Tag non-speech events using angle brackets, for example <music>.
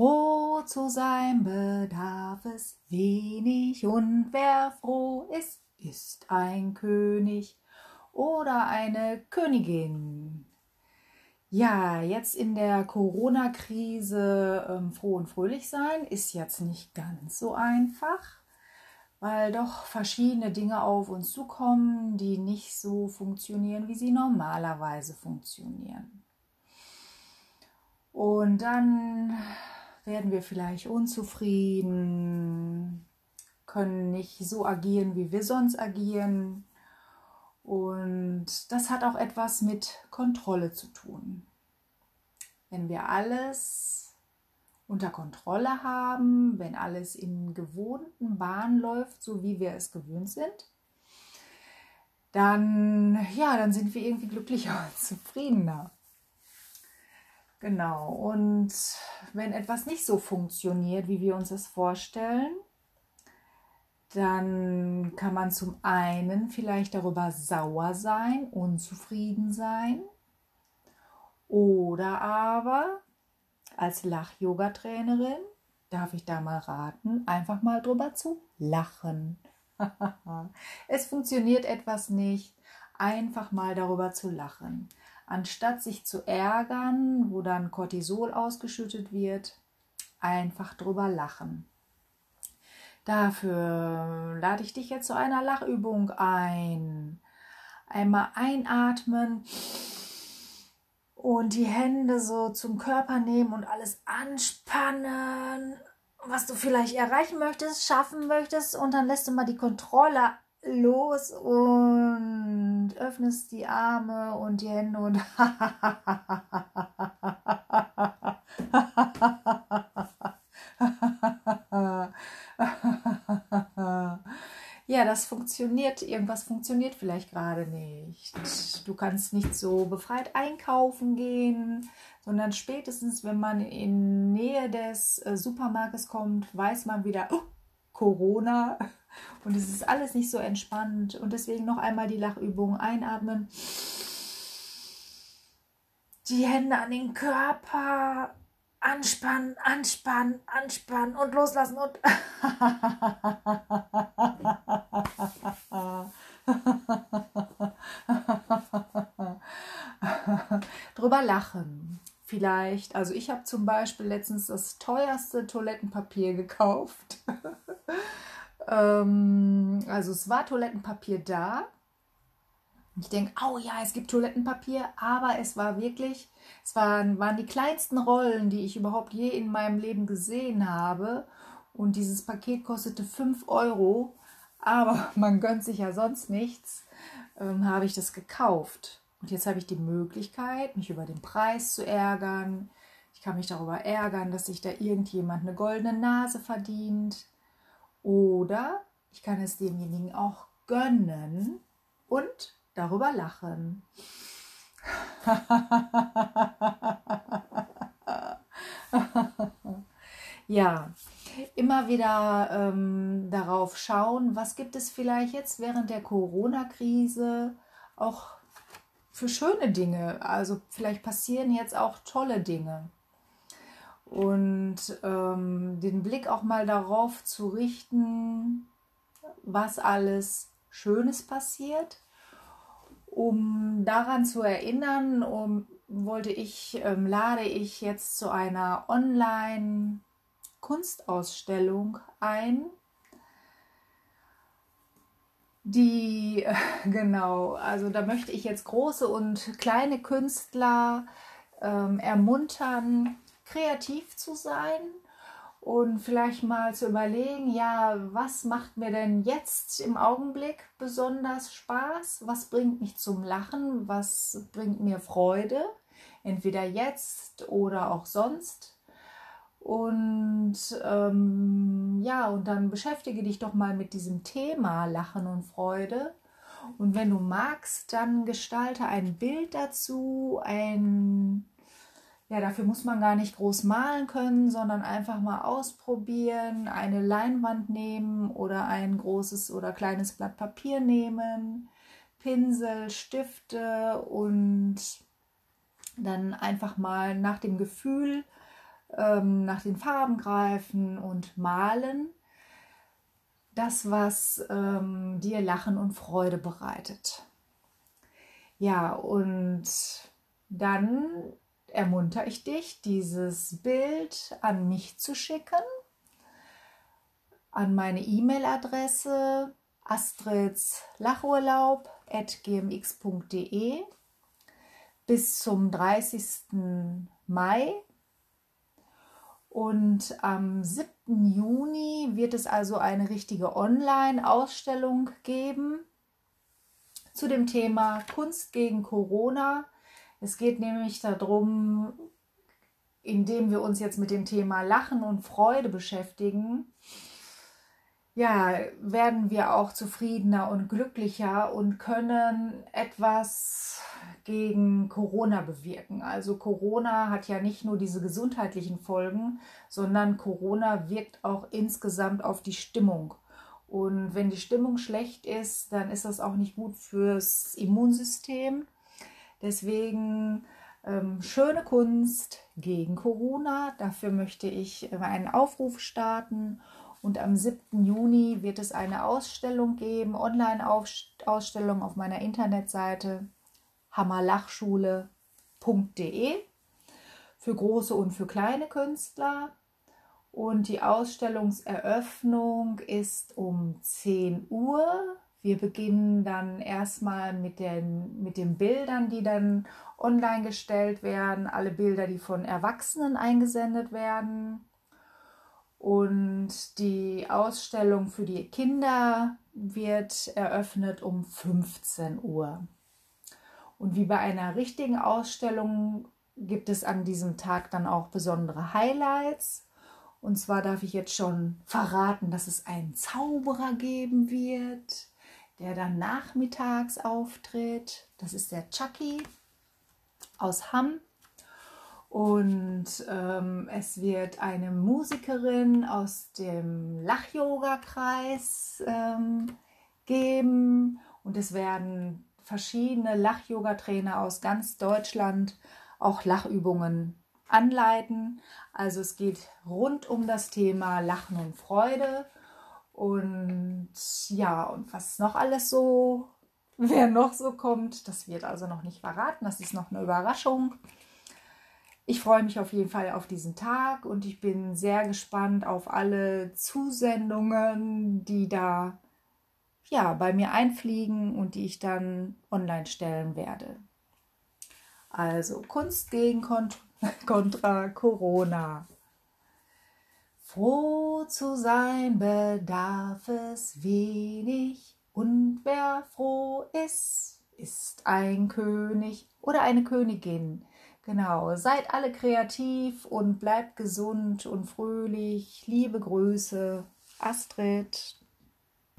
Froh zu sein bedarf es wenig und wer froh ist, ist ein König oder eine Königin. Ja, jetzt in der Corona-Krise ähm, froh und fröhlich sein ist jetzt nicht ganz so einfach, weil doch verschiedene Dinge auf uns zukommen, die nicht so funktionieren, wie sie normalerweise funktionieren. Und dann werden wir vielleicht unzufrieden, können nicht so agieren, wie wir sonst agieren. Und das hat auch etwas mit Kontrolle zu tun. Wenn wir alles unter Kontrolle haben, wenn alles in gewohnten Bahnen läuft, so wie wir es gewöhnt sind, dann ja, dann sind wir irgendwie glücklicher <laughs> und zufriedener. Genau. Und wenn etwas nicht so funktioniert, wie wir uns das vorstellen, dann kann man zum einen vielleicht darüber sauer sein, unzufrieden sein oder aber als Lach-Yoga-Trainerin darf ich da mal raten, einfach mal drüber zu lachen. <laughs> es funktioniert etwas nicht, einfach mal darüber zu lachen. Anstatt sich zu ärgern, wo dann Cortisol ausgeschüttet wird, einfach drüber lachen. Dafür lade ich dich jetzt zu einer Lachübung ein. Einmal einatmen und die Hände so zum Körper nehmen und alles anspannen, was du vielleicht erreichen möchtest, schaffen möchtest und dann lässt du mal die Kontrolle los und öffnest die Arme und die Hände und <laughs> ja, das funktioniert, irgendwas funktioniert vielleicht gerade nicht. Du kannst nicht so befreit einkaufen gehen, sondern spätestens, wenn man in Nähe des äh, Supermarktes kommt, weiß man wieder, oh, Corona. Und es ist alles nicht so entspannt. Und deswegen noch einmal die Lachübung. Einatmen. Die Hände an den Körper. Anspannen, anspannen, anspannen und loslassen und. <laughs> drüber lachen. Vielleicht, also ich habe zum Beispiel letztens das teuerste Toilettenpapier gekauft. Ähm, also es war Toilettenpapier da. Ich denke, oh ja, es gibt Toilettenpapier, aber es war wirklich, es waren, waren die kleinsten Rollen, die ich überhaupt je in meinem Leben gesehen habe. Und dieses Paket kostete 5 Euro, aber <laughs> man gönnt sich ja sonst nichts, ähm, habe ich das gekauft. Und jetzt habe ich die Möglichkeit, mich über den Preis zu ärgern. Ich kann mich darüber ärgern, dass sich da irgendjemand eine goldene Nase verdient. Oder ich kann es demjenigen auch gönnen und darüber lachen. <laughs> ja, immer wieder ähm, darauf schauen, was gibt es vielleicht jetzt während der Corona-Krise auch für schöne Dinge. Also vielleicht passieren jetzt auch tolle Dinge und ähm, den Blick auch mal darauf zu richten, was alles Schönes passiert, um daran zu erinnern, um, wollte ich, ähm, lade ich jetzt zu einer Online-Kunstausstellung ein, die, <laughs> genau, also da möchte ich jetzt große und kleine Künstler ähm, ermuntern, kreativ zu sein und vielleicht mal zu überlegen, ja, was macht mir denn jetzt im Augenblick besonders Spaß? Was bringt mich zum Lachen? Was bringt mir Freude? Entweder jetzt oder auch sonst. Und ähm, ja, und dann beschäftige dich doch mal mit diesem Thema Lachen und Freude. Und wenn du magst, dann gestalte ein Bild dazu, ein ja, dafür muss man gar nicht groß malen können, sondern einfach mal ausprobieren, eine Leinwand nehmen oder ein großes oder kleines Blatt Papier nehmen, Pinsel, Stifte und dann einfach mal nach dem Gefühl ähm, nach den Farben greifen und malen. Das, was ähm, dir Lachen und Freude bereitet. Ja, und dann ermuntere ich dich, dieses Bild an mich zu schicken, an meine E-Mail-Adresse astridslachurlaub.gmx.de bis zum 30. Mai. Und am 7. Juni wird es also eine richtige Online-Ausstellung geben zu dem Thema Kunst gegen Corona. Es geht nämlich darum, indem wir uns jetzt mit dem Thema Lachen und Freude beschäftigen, ja, werden wir auch zufriedener und glücklicher und können etwas gegen Corona bewirken. Also Corona hat ja nicht nur diese gesundheitlichen Folgen, sondern Corona wirkt auch insgesamt auf die Stimmung. Und wenn die Stimmung schlecht ist, dann ist das auch nicht gut fürs Immunsystem. Deswegen ähm, schöne Kunst gegen Corona. Dafür möchte ich einen Aufruf starten. Und am 7. Juni wird es eine Ausstellung geben, Online-Ausstellung auf meiner Internetseite hammerlachschule.de für große und für kleine Künstler. Und die Ausstellungseröffnung ist um 10 Uhr. Wir beginnen dann erstmal mit den, mit den Bildern, die dann online gestellt werden. Alle Bilder, die von Erwachsenen eingesendet werden. Und die Ausstellung für die Kinder wird eröffnet um 15 Uhr. Und wie bei einer richtigen Ausstellung gibt es an diesem Tag dann auch besondere Highlights. Und zwar darf ich jetzt schon verraten, dass es einen Zauberer geben wird, der dann nachmittags auftritt. Das ist der Chucky aus Hamm. Und ähm, es wird eine Musikerin aus dem Lach-Yoga-Kreis ähm, geben. Und es werden verschiedene Lach-Yoga-Trainer aus ganz Deutschland auch Lachübungen anleiten. Also es geht rund um das Thema Lachen und Freude. Und ja, und was noch alles so, <laughs> wer noch so kommt, das wird also noch nicht verraten. Das ist noch eine Überraschung. Ich freue mich auf jeden Fall auf diesen Tag und ich bin sehr gespannt auf alle Zusendungen, die da ja, bei mir einfliegen und die ich dann online stellen werde. Also Kunst gegen Kontrolle <laughs> kontra Corona. Froh zu sein bedarf es wenig, und wer froh ist, ist ein König oder eine Königin. Genau, seid alle kreativ und bleibt gesund und fröhlich. Liebe Grüße, Astrid.